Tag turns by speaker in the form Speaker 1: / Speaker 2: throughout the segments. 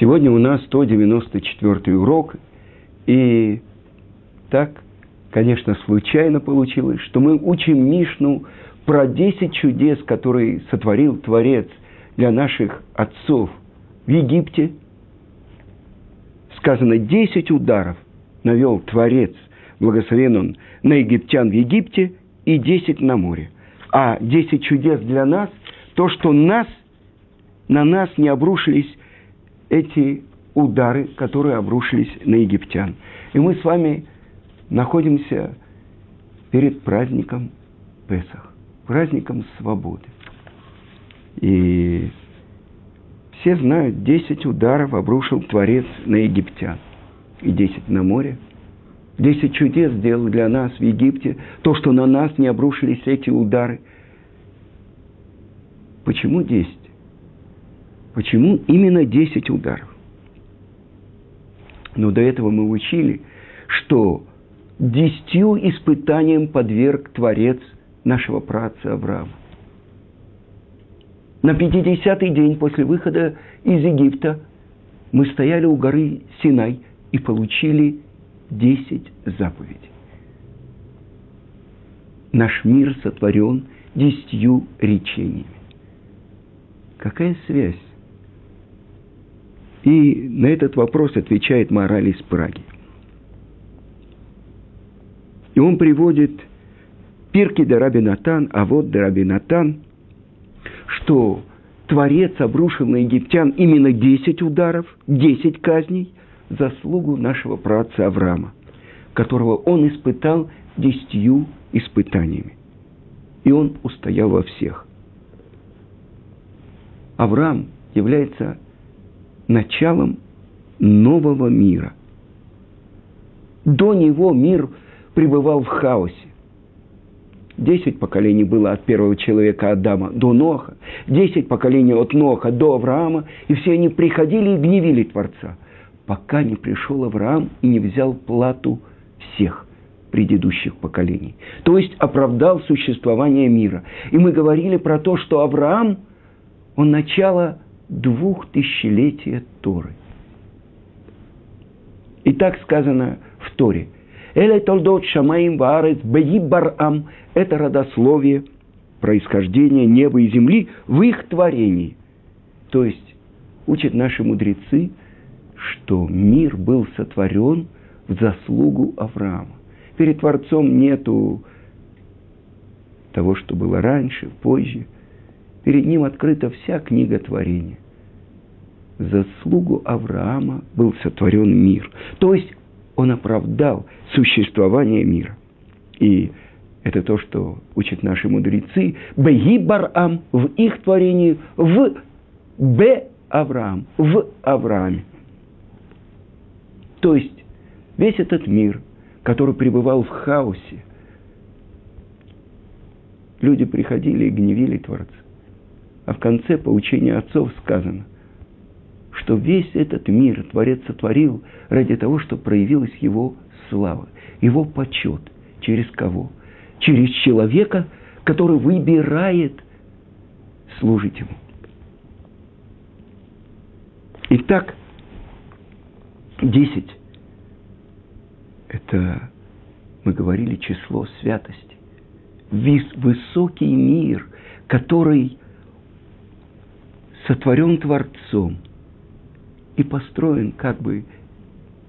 Speaker 1: Сегодня у нас 194 урок, и так, конечно, случайно получилось, что мы учим Мишну про 10 чудес, которые сотворил Творец для наших отцов в Египте. Сказано, 10 ударов навел Творец, благословен он, на египтян в Египте и 10 на море. А 10 чудес для нас, то, что нас, на нас не обрушились эти удары, которые обрушились на египтян. И мы с вами находимся перед праздником Песах, праздником свободы. И все знают, 10 ударов обрушил Творец на египтян. И 10 на море. 10 чудес сделал для нас в Египте. То, что на нас не обрушились эти удары. Почему 10? Почему именно 10 ударов? Но до этого мы учили, что десятью испытаниям подверг Творец нашего праца Авраама. На 50-й день после выхода из Египта мы стояли у горы Синай и получили 10 заповедей. Наш мир сотворен десятью речениями. Какая связь и на этот вопрос отвечает мораль из Праги. И он приводит Пирки де Рабинатан, а вот де Рабинатан, что Творец обрушил на египтян именно 10 ударов, 10 казней, заслугу нашего праотца Авраама, которого он испытал десятью испытаниями. И он устоял во всех. Авраам является началом нового мира. До него мир пребывал в хаосе. Десять поколений было от первого человека Адама до Ноха, десять поколений от Ноха до Авраама, и все они приходили и гневили Творца, пока не пришел Авраам и не взял плату всех предыдущих поколений. То есть оправдал существование мира. И мы говорили про то, что Авраам, он начало двухтысячелетия Торы. И так сказано в Торе. Эле толдот шамаим ваарец барам – это родословие, происхождение неба и земли в их творении. То есть, учат наши мудрецы, что мир был сотворен в заслугу Авраама. Перед Творцом нету того, что было раньше, позже – Перед ним открыта вся книга творения. заслугу Авраама был сотворен мир. То есть он оправдал существование мира. И это то, что учат наши мудрецы. Беги Барам в их творении, в Б Авраам, в Аврааме. То есть весь этот мир, который пребывал в хаосе, люди приходили и гневили Творца. А в конце поучения отцов сказано, что весь этот мир Творец сотворил ради того, чтобы проявилась его слава, его почет. Через кого? Через человека, который выбирает служить ему. Итак, десять – это, мы говорили, число святости. Высокий мир, который сотворен Творцом и построен как бы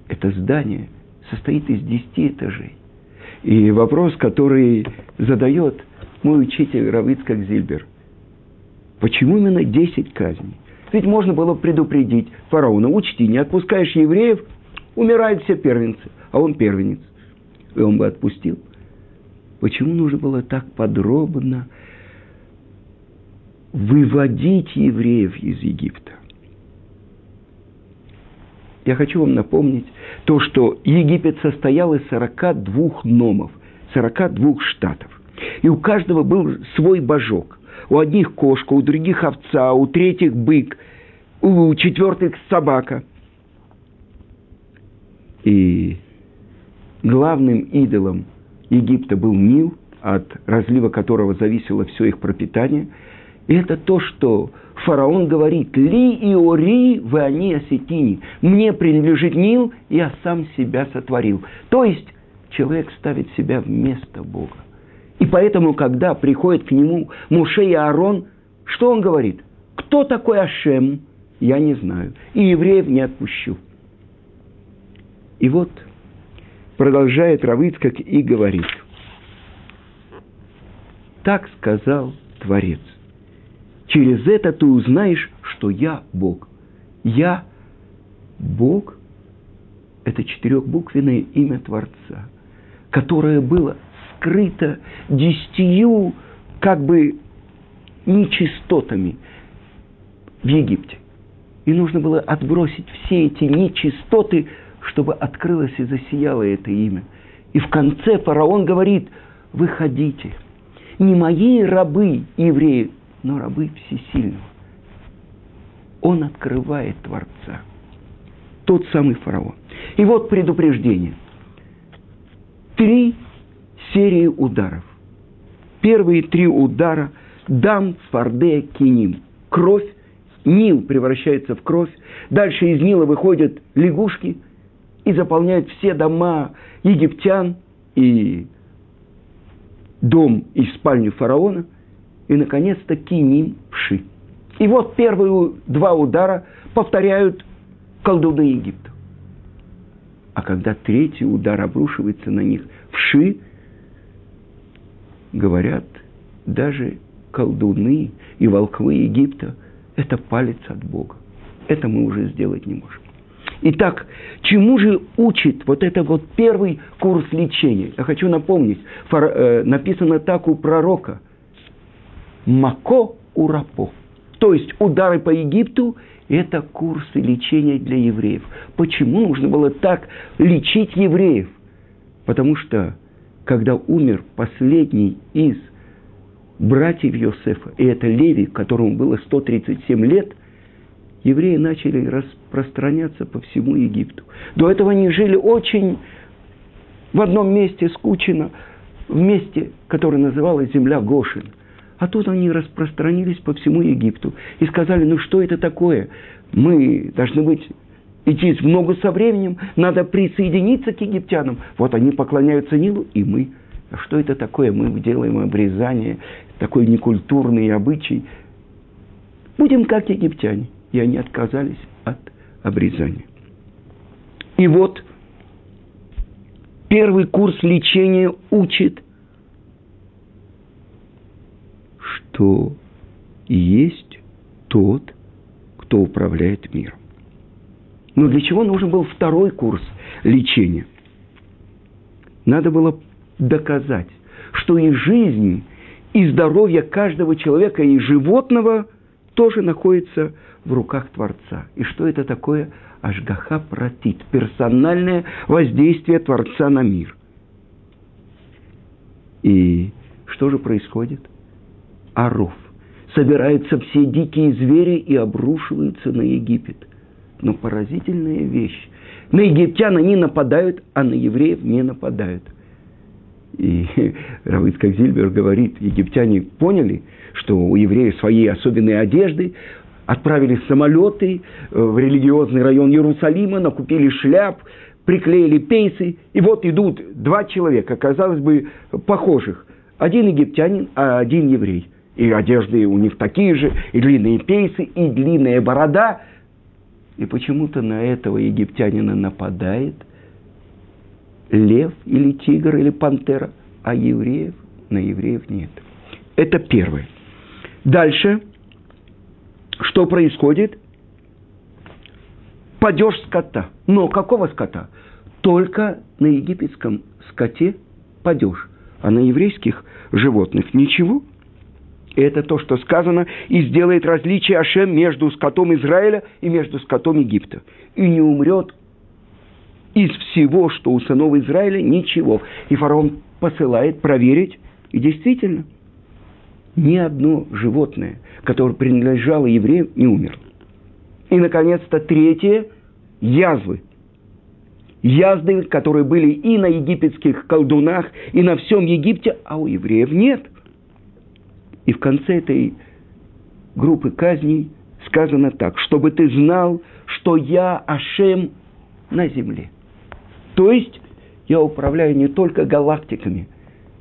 Speaker 1: это здание состоит из десяти этажей. И вопрос, который задает мой учитель Равицкак Зильбер, почему именно десять казней? Ведь можно было предупредить фараона, учти, не отпускаешь евреев, умирают все первенцы, а он первенец. И он бы отпустил. Почему нужно было так подробно выводить евреев из Египта. Я хочу вам напомнить то, что Египет состоял из 42 номов, 42 штатов. И у каждого был свой божок. У одних кошка, у других овца, у третьих бык, у четвертых собака. И главным идолом Египта был Нил, от разлива которого зависело все их пропитание – И это то, что фараон говорит, «Ли и ори вы они осетини». Мне принадлежит Нил, я сам себя сотворил. То есть человек ставит себя вместо Бога. И поэтому, когда приходит к нему Муше и Аарон, что он говорит? Кто такой Ашем? Я не знаю. И евреев не отпущу. И вот продолжает Равыцкак и говорит. Так сказал Творец. Через это ты узнаешь, что я Бог. Я Бог – это четырехбуквенное имя Творца, которое было скрыто десятью как бы нечистотами в Египте. И нужно было отбросить все эти нечистоты, чтобы открылось и засияло это имя. И в конце фараон говорит, выходите. Не мои рабы евреи, но рабы всесильного. Он открывает Творца. Тот самый фараон. И вот предупреждение. Три серии ударов. Первые три удара – дам, фарде, киним. Кровь, Нил превращается в кровь. Дальше из Нила выходят лягушки и заполняют все дома египтян и дом и спальню фараона. И, наконец-то, киним вши. И вот первые два удара повторяют колдуны Египта. А когда третий удар обрушивается на них вши, говорят, даже колдуны и волхвы Египта – это палец от Бога. Это мы уже сделать не можем. Итак, чему же учит вот это вот первый курс лечения? Я хочу напомнить, э, написано так у пророка. Мако урапо. То есть удары по Египту – это курсы лечения для евреев. Почему нужно было так лечить евреев? Потому что когда умер последний из братьев Йосефа, и это Леви, которому было 137 лет, евреи начали распространяться по всему Египту. До этого они жили очень в одном месте, скучно, в месте, которое называлось земля Гошин. А тут они распространились по всему Египту и сказали, ну что это такое? Мы должны быть идти в ногу со временем, надо присоединиться к египтянам. Вот они поклоняются Нилу, и мы. А что это такое? Мы делаем обрезание, такой некультурный обычай. Будем как египтяне. И они отказались от обрезания. И вот первый курс лечения учит, что есть тот, кто управляет миром. Но для чего нужен был второй курс лечения? Надо было доказать, что и жизнь, и здоровье каждого человека, и животного тоже находится в руках Творца. И что это такое? Ашгаха протит, персональное воздействие Творца на мир. И что же происходит? Аров. Собираются все дикие звери и обрушиваются на Египет. Но поразительная вещь. На египтян они нападают, а на евреев не нападают. И Равицкак Зильбер говорит, египтяне поняли, что у евреев свои особенные одежды, отправили самолеты э, в религиозный район Иерусалима, накупили шляп, приклеили пейсы, и вот идут два человека, казалось бы, похожих. Один египтянин, а один еврей. И одежды у них такие же, и длинные пейсы, и длинная борода – и почему-то на этого египтянина нападает лев или тигр или пантера, а евреев на евреев нет. Это первое. Дальше, что происходит? Падеж скота. Но какого скота? Только на египетском скоте падеж, а на еврейских животных ничего – это то, что сказано, и сделает различие Ашем между скотом Израиля и между скотом Египта. И не умрет из всего, что у сынов Израиля, ничего. И фараон посылает проверить, и действительно, ни одно животное, которое принадлежало евреям, не умерло. И, наконец-то, третье – язвы. Язды, которые были и на египетских колдунах, и на всем Египте, а у евреев нет – и в конце этой группы казней сказано так, чтобы ты знал, что я Ашем на земле. То есть я управляю не только галактиками,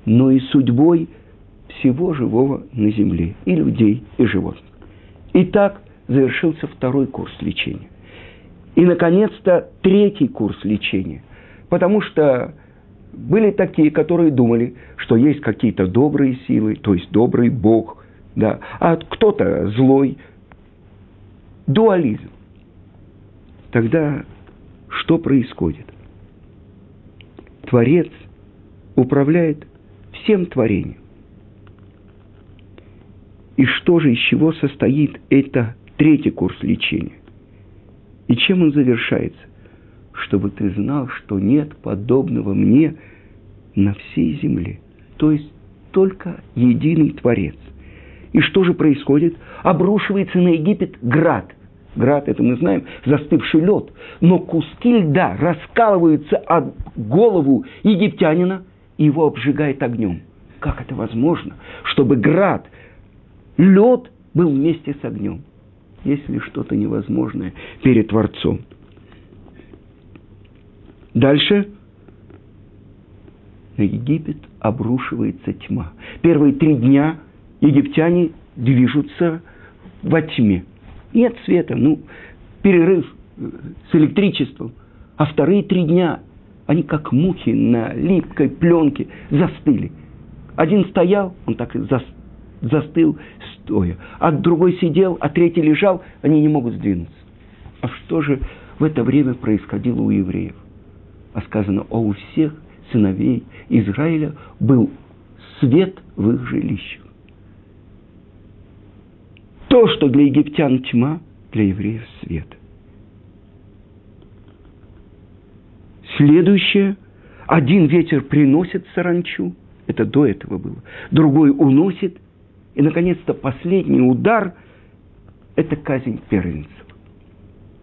Speaker 1: но и судьбой всего живого на земле, и людей, и животных. И так завершился второй курс лечения. И, наконец-то, третий курс лечения. Потому что были такие, которые думали, что есть какие-то добрые силы, то есть добрый Бог, да, а кто-то злой. Дуализм. Тогда что происходит? Творец управляет всем творением. И что же, из чего состоит это третий курс лечения? И чем он завершается? Чтобы ты знал, что нет подобного мне на всей земле. То есть только единый Творец. И что же происходит? Обрушивается на Египет град. Град, это мы знаем, застывший лед. Но куски льда раскалываются от голову египтянина, и его обжигает огнем. Как это возможно, чтобы град, лед был вместе с огнем? Есть ли что-то невозможное перед Творцом? Дальше на Египет обрушивается тьма. Первые три дня египтяне движутся во тьме. Нет света, ну, перерыв э, с электричеством. А вторые три дня они как мухи на липкой пленке застыли. Один стоял, он так и застыл стоя. А другой сидел, а третий лежал, они не могут сдвинуться. А что же в это время происходило у евреев? А сказано, а у всех сыновей Израиля был свет в их жилищах. То, что для египтян тьма, для евреев свет. Следующее. Один ветер приносит саранчу. Это до этого было. Другой уносит. И, наконец-то, последний удар – это казнь первенцев.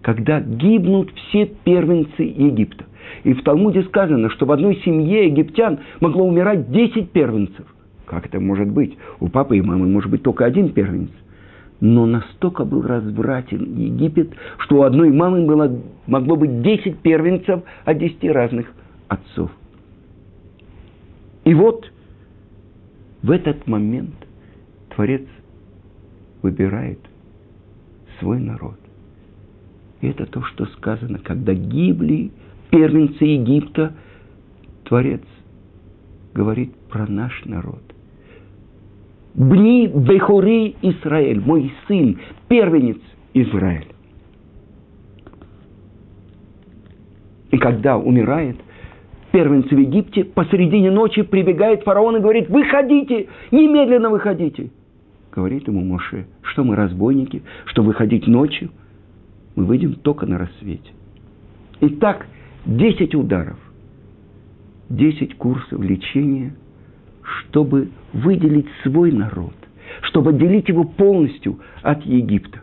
Speaker 1: Когда гибнут все первенцы Египта. И в Талмуде сказано, что в одной семье египтян могло умирать 10 первенцев. Как это может быть? У папы и мамы может быть только один первенец. Но настолько был развратен Египет, что у одной мамы было, могло быть 10 первенцев от 10 разных отцов. И вот в этот момент Творец выбирает свой народ. И это то, что сказано, когда гибли первенцы Египта, Творец говорит про наш народ. Бни Бехури Израиль, мой сын, первенец Израиль. И когда умирает первенец в Египте, посередине ночи прибегает фараон и говорит, выходите, немедленно выходите. Говорит ему Моше, что мы разбойники, что выходить ночью, мы выйдем только на рассвете. Итак, 10 ударов, 10 курсов лечения – чтобы выделить свой народ, чтобы отделить его полностью от Египта.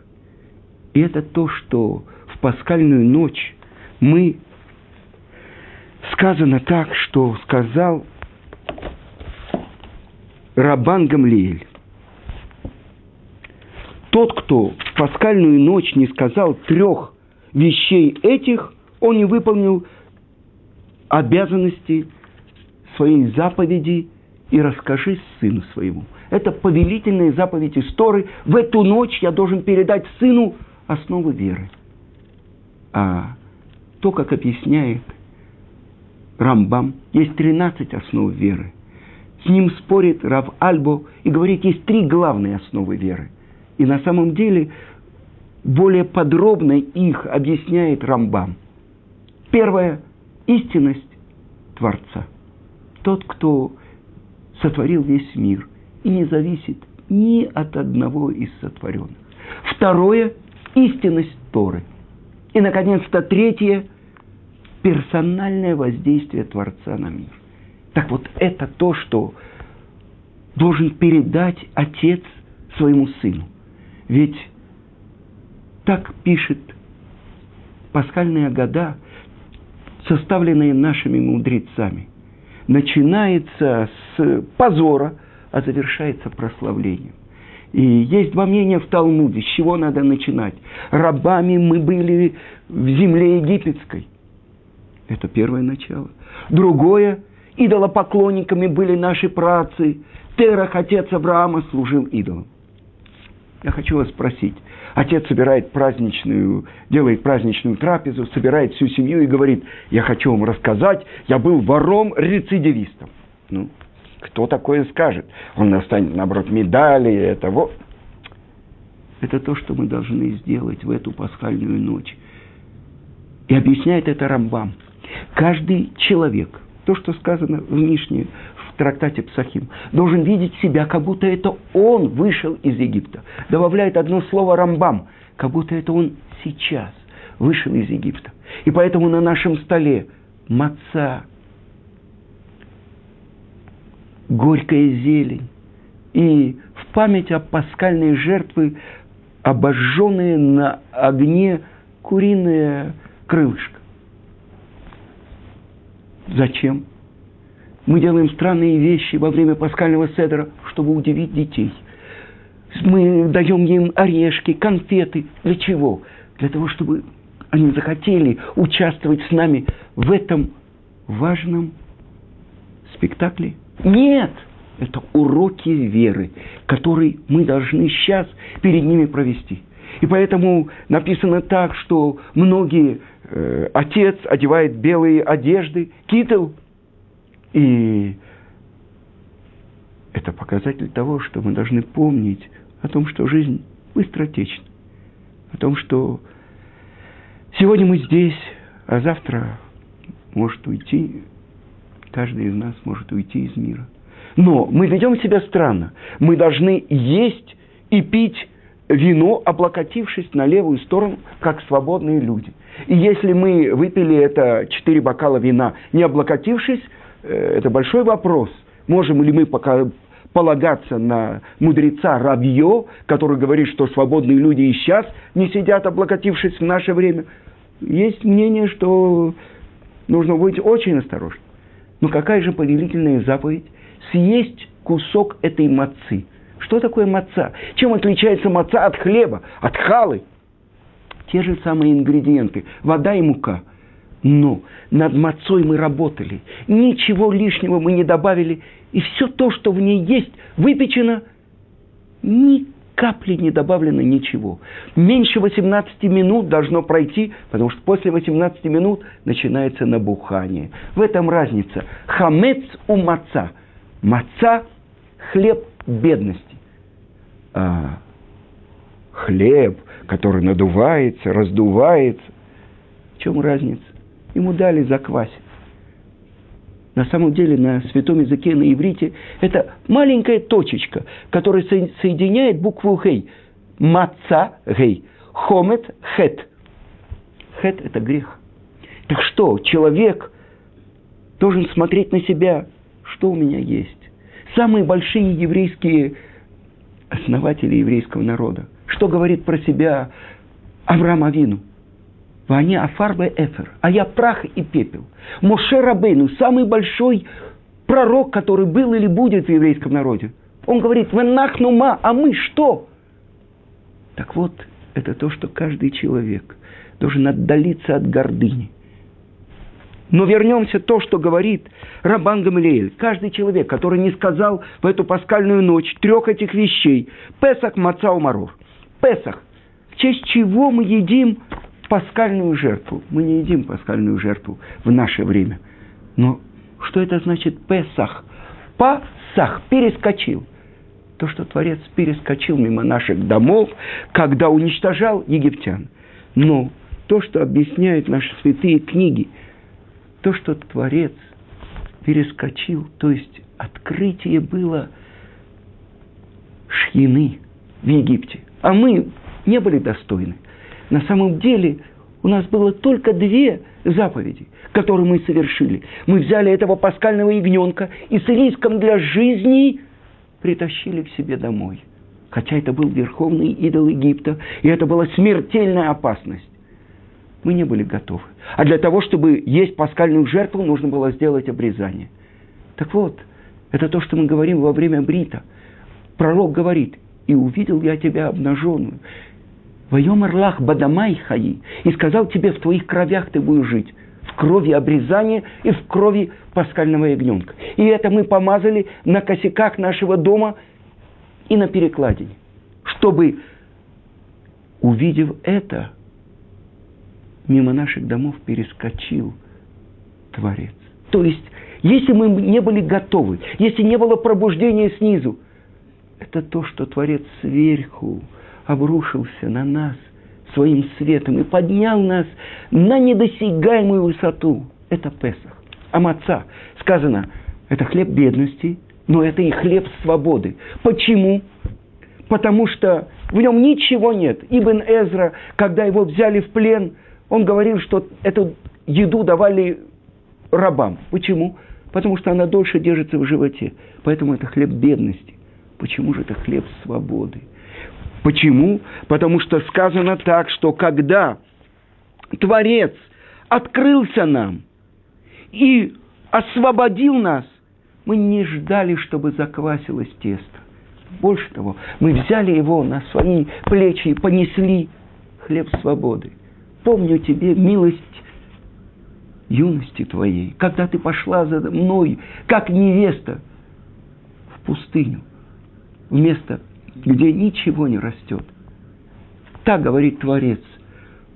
Speaker 1: И это то, что в пасхальную ночь мы сказано так, что сказал Рабан Гамлиэль. Тот, кто в пасхальную ночь не сказал трех вещей этих, он не выполнил обязанности своей заповеди и расскажи сыну своему. Это повелительная заповедь истории. В эту ночь я должен передать сыну основы веры. А то, как объясняет Рамбам, есть 13 основ веры. С ним спорит Рав Альбо и говорит, есть три главные основы веры. И на самом деле более подробно их объясняет Рамбам. Первое – истинность Творца. Тот, кто сотворил весь мир и не зависит ни от одного из сотворенных. Второе – истинность Торы. И, наконец-то, третье – персональное воздействие Творца на мир. Так вот, это то, что должен передать отец своему сыну. Ведь так пишет пасхальные года, составленные нашими мудрецами начинается с позора, а завершается прославлением. И есть два мнения в Талмуде, с чего надо начинать. Рабами мы были в земле египетской. Это первое начало. Другое, идолопоклонниками были наши працы. Терах, отец Авраама, служил идолом. Я хочу вас спросить. Отец собирает праздничную, делает праздничную трапезу, собирает всю семью и говорит, я хочу вам рассказать, я был вором-рецидивистом. Ну, кто такое скажет? Он достанет, наоборот, медали, это вот. Это то, что мы должны сделать в эту пасхальную ночь. И объясняет это Рамбам. Каждый человек, то, что сказано в Мишне, трактате Псахим, должен видеть себя, как будто это он вышел из Египта. Добавляет одно слово Рамбам, как будто это он сейчас вышел из Египта. И поэтому на нашем столе маца, горькая зелень. И в память о пасхальной жертве обожженные на огне куриное крылышко. Зачем? Мы делаем странные вещи во время пасхального седра, чтобы удивить детей. Мы даем им орешки, конфеты. Для чего? Для того, чтобы они захотели участвовать с нами в этом важном спектакле. Нет! Это уроки веры, которые мы должны сейчас перед ними провести. И поэтому написано так, что многие, э, отец одевает белые одежды, китл, и это показатель того, что мы должны помнить о том, что жизнь быстротечна, о том, что сегодня мы здесь, а завтра может уйти Каждый из нас может уйти из мира. Но мы ведем себя странно. Мы должны есть и пить вино, облокотившись на левую сторону, как свободные люди. И если мы выпили это четыре бокала вина, не облокотившись, это большой вопрос. Можем ли мы пока полагаться на мудреца Равье, который говорит, что свободные люди и сейчас не сидят, облокотившись в наше время. Есть мнение, что нужно быть очень осторожным. Но какая же повелительная заповедь? Съесть кусок этой мацы. Что такое маца? Чем отличается маца от хлеба, от халы? Те же самые ингредиенты. Вода и мука. Но над мацой мы работали. Ничего лишнего мы не добавили. И все то, что в ней есть, выпечено ни капли не добавлено ничего. Меньше 18 минут должно пройти, потому что после 18 минут начинается набухание. В этом разница. Хамец у маца. Маца – хлеб бедности. А хлеб, который надувается, раздувается. В чем разница? Ему дали заквасить. На самом деле на святом языке, на иврите, это маленькая точечка, которая соединяет букву «гей». Маца «гей». Хомет «хет». «Хет» – это грех. Так что, человек должен смотреть на себя, что у меня есть. Самые большие еврейские основатели еврейского народа. Что говорит про себя Авраам Авину – Ваня Афарбе Эфер, а я прах и пепел. Моше Рабейну, самый большой пророк, который был или будет в еврейском народе. Он говорит, Венахнума, а мы что? Так вот, это то, что каждый человек должен отдалиться от гордыни. Но вернемся то, что говорит Рабан Гамлиэль. Каждый человек, который не сказал в эту пасхальную ночь трех этих вещей. Песах, маца, умаров. Песах. В честь чего мы едим пасхальную жертву. Мы не едим пасхальную жертву в наше время. Но что это значит Песах? Пасах, перескочил. То, что Творец перескочил мимо наших домов, когда уничтожал египтян. Но то, что объясняют наши святые книги, то, что Творец перескочил, то есть открытие было шхины в Египте. А мы не были достойны. На самом деле у нас было только две заповеди, которые мы совершили. Мы взяли этого паскального ягненка и с риском для жизни притащили к себе домой. Хотя это был верховный идол Египта, и это была смертельная опасность. Мы не были готовы. А для того, чтобы есть паскальную жертву, нужно было сделать обрезание. Так вот, это то, что мы говорим во время брита. Пророк говорит, и увидел я тебя обнаженную. Воем Орлах Бадамай Хаи, и сказал тебе, в твоих кровях ты будешь жить, в крови обрезания и в крови пасхального ягненка. И это мы помазали на косяках нашего дома и на перекладине, чтобы, увидев это, мимо наших домов перескочил Творец. То есть, если мы не были готовы, если не было пробуждения снизу, это то, что Творец сверху обрушился на нас своим светом и поднял нас на недосягаемую высоту. Это Песах. А маца, сказано, это хлеб бедности, но это и хлеб свободы. Почему? Потому что в нем ничего нет. Ибн Эзра, когда его взяли в плен, он говорил, что эту еду давали рабам. Почему? Потому что она дольше держится в животе. Поэтому это хлеб бедности. Почему же это хлеб свободы? Почему? Потому что сказано так, что когда Творец открылся нам и освободил нас, мы не ждали, чтобы заквасилось тесто. Больше того, мы взяли его на свои плечи и понесли хлеб свободы. Помню тебе милость юности твоей, когда ты пошла за мной, как невеста, в пустыню, в место, где ничего не растет. Так говорит Творец.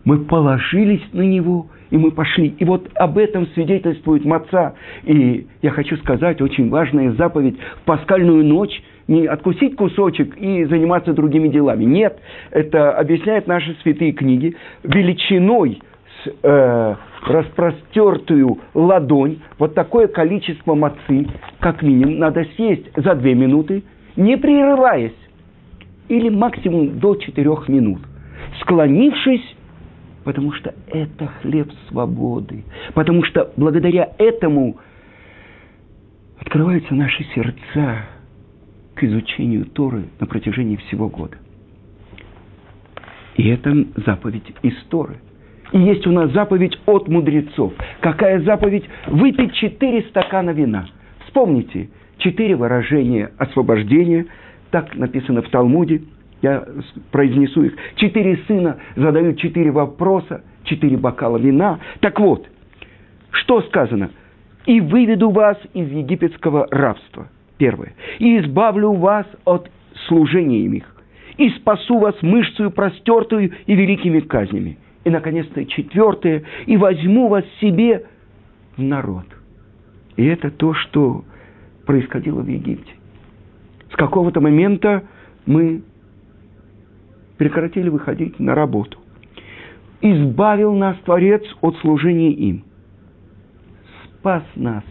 Speaker 1: Мы положились на Него, и мы пошли. И вот об этом свидетельствует Маца. И я хочу сказать, очень важная заповедь в пасхальную ночь не откусить кусочек и заниматься другими делами. Нет, это объясняет наши святые книги величиной с, э, распростертую ладонь, вот такое количество мацы, как минимум, надо съесть за две минуты, не прерываясь, или максимум до четырех минут, склонившись потому что это хлеб свободы, потому что благодаря этому открываются наши сердца к изучению Торы на протяжении всего года. И это заповедь из Торы. И есть у нас заповедь от мудрецов. Какая заповедь? Выпить четыре стакана вина. Вспомните, четыре выражения освобождения, так написано в Талмуде – я произнесу их. Четыре сына задают четыре вопроса, четыре бокала вина. Так вот, что сказано? «И выведу вас из египетского рабства». Первое. «И избавлю вас от служения им их. И спасу вас мышцею простертую и великими казнями». И, наконец-то, четвертое. «И возьму вас себе в народ». И это то, что происходило в Египте. С какого-то момента мы прекратили выходить на работу. Избавил нас Творец от служения им. Спас нас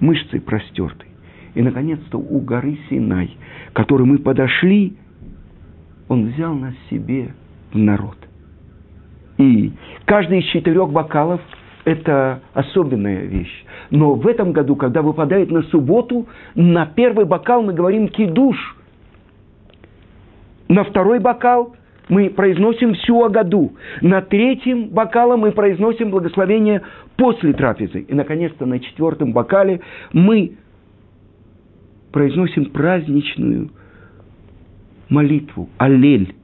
Speaker 1: мышцей простертой. И, наконец-то, у горы Синай, к которой мы подошли, он взял нас себе в народ. И каждый из четырех бокалов – это особенная вещь. Но в этом году, когда выпадает на субботу, на первый бокал мы говорим кидуш – на второй бокал мы произносим всю Агаду. На третьем бокале мы произносим благословение после трапезы. И, наконец-то, на четвертом бокале мы произносим праздничную молитву, аллель.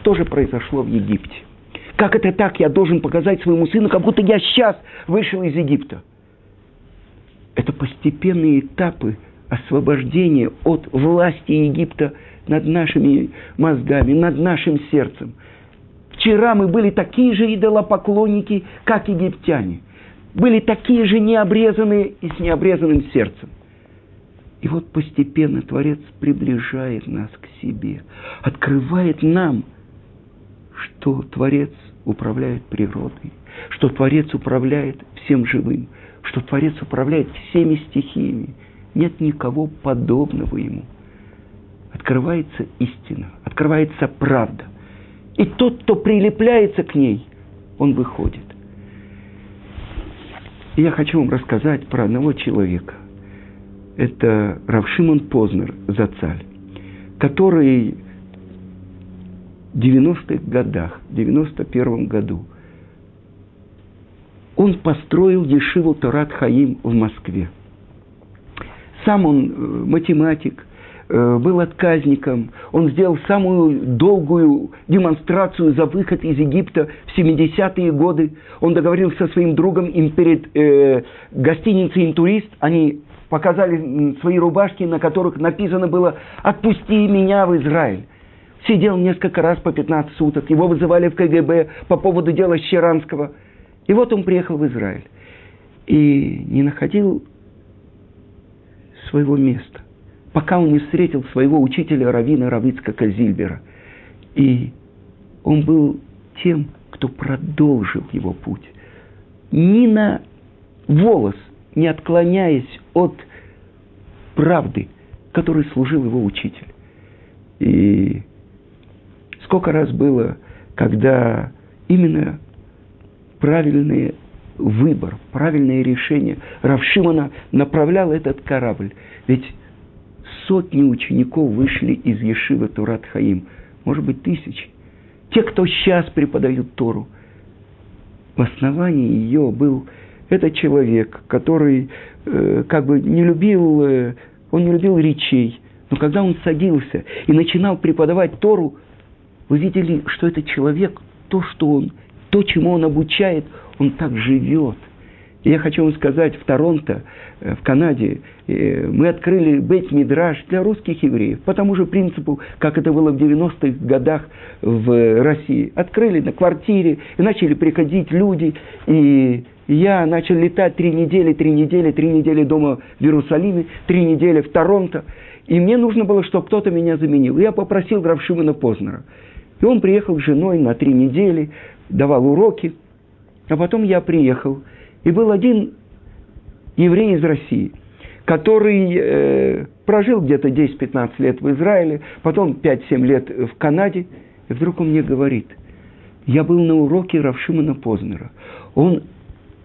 Speaker 1: Что же произошло в Египте? Как это так? Я должен показать своему сыну, как будто я сейчас вышел из Египта. Это постепенные этапы освобождение от власти Египта над нашими мозгами, над нашим сердцем. Вчера мы были такие же идолопоклонники, как египтяне. Были такие же необрезанные и с необрезанным сердцем. И вот постепенно Творец приближает нас к себе, открывает нам, что Творец управляет природой, что Творец управляет всем живым, что Творец управляет всеми стихиями – нет никого подобного ему. Открывается истина, открывается правда. И тот, кто прилепляется к ней, он выходит. И я хочу вам рассказать про одного человека. Это Равшимон Познер, Зацаль, который 90-х годах, в 91 году, он построил Ешиву Тарат Хаим в Москве – Сам он э, математик, э, был отказником. Он сделал самую долгую демонстрацию за выход из Египта в 70-е годы. Он договорился со своим другом им перед э, гостиницей «Интурист». Они показали свои рубашки, на которых написано было «Отпусти меня в Израиль». Сидел несколько раз по 15 суток. Его вызывали в КГБ по поводу дела Щеранского. И вот он приехал в Израиль. И не находил своего места, пока он не встретил своего учителя Равина Равицка Казильбера. И он был тем, кто продолжил его путь. Ни на волос не отклоняясь от правды, которой служил его учитель. И сколько раз было, когда именно правильный выбор, правильное решение Равшимана направлял этот корабль. Ведь сотни учеников вышли из Ешивы Турат Хаим, может быть, тысячи. Те, кто сейчас преподают Тору. В основании ее был этот человек, который э, как бы не любил, э, он не любил речей, но когда он садился и начинал преподавать Тору, вы видели, что этот человек, то, что он, то, чему он обучает, он так живет. И я хочу вам сказать, в Торонто, э, в Канаде, э, мы открыли бейт мидраж для русских евреев, по тому же принципу, как это было в 90-х годах в России. Открыли на квартире, и начали приходить люди, и я начал летать три недели, три недели, три недели дома в Иерусалиме, три недели в Торонто. И мне нужно было, чтобы кто-то меня заменил. Я попросил Графшимана Познера. И он приехал с женой на три недели, давал уроки. А потом я приехал. И был один еврей из России, который э, прожил где-то 10-15 лет в Израиле, потом 5-7 лет в Канаде. И вдруг он мне говорит, я был на уроке Равшимана Познера. Он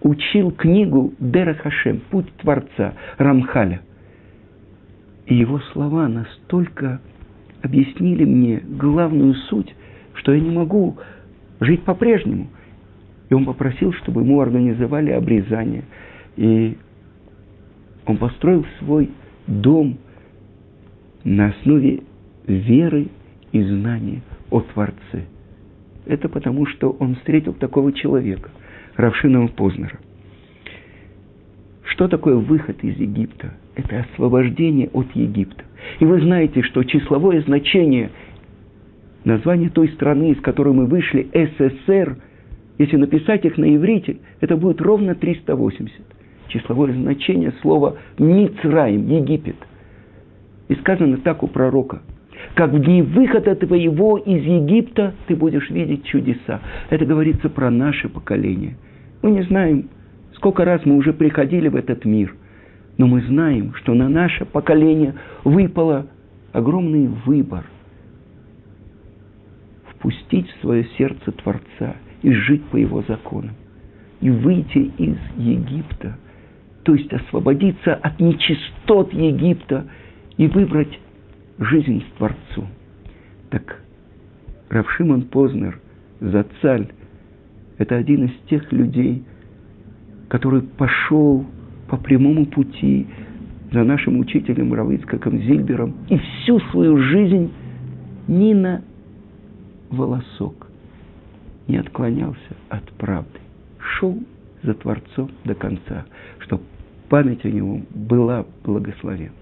Speaker 1: учил книгу Дера Хашем, «Путь Творца» Рамхаля. И его слова настолько объяснили мне главную суть, что я не могу жить по-прежнему. И он попросил, чтобы ему организовали обрезание. И он построил свой дом на основе веры и знания о Творце. Это потому, что он встретил такого человека – Равшинова Познера. Что такое выход из Египта? Это освобождение от Египта. И вы знаете, что числовое значение названия той страны, из которой мы вышли, СССР, если написать их на иврите, это будет ровно 380. Числовое значение слова Мицраим, Египет. И сказано так у пророка. Как в дни выхода твоего из Египта ты будешь видеть чудеса. Это говорится про наше поколение. Мы не знаем, сколько раз мы уже приходили в этот мир. Но мы знаем, что на наше поколение выпало огромный выбор. Впустить в свое сердце Творца и жить по его законам. И выйти из Египта, то есть освободиться от нечистот Египта и выбрать жизнь с Творцом. Так Равшимон Познер, Зацаль, это один из тех людей, который пошел по прямому пути за нашим учителем Равицкаком Зильбером и всю свою жизнь ни на волосок не отклонялся от правды. Шел за Творцом до конца, чтобы память о нем была благословена.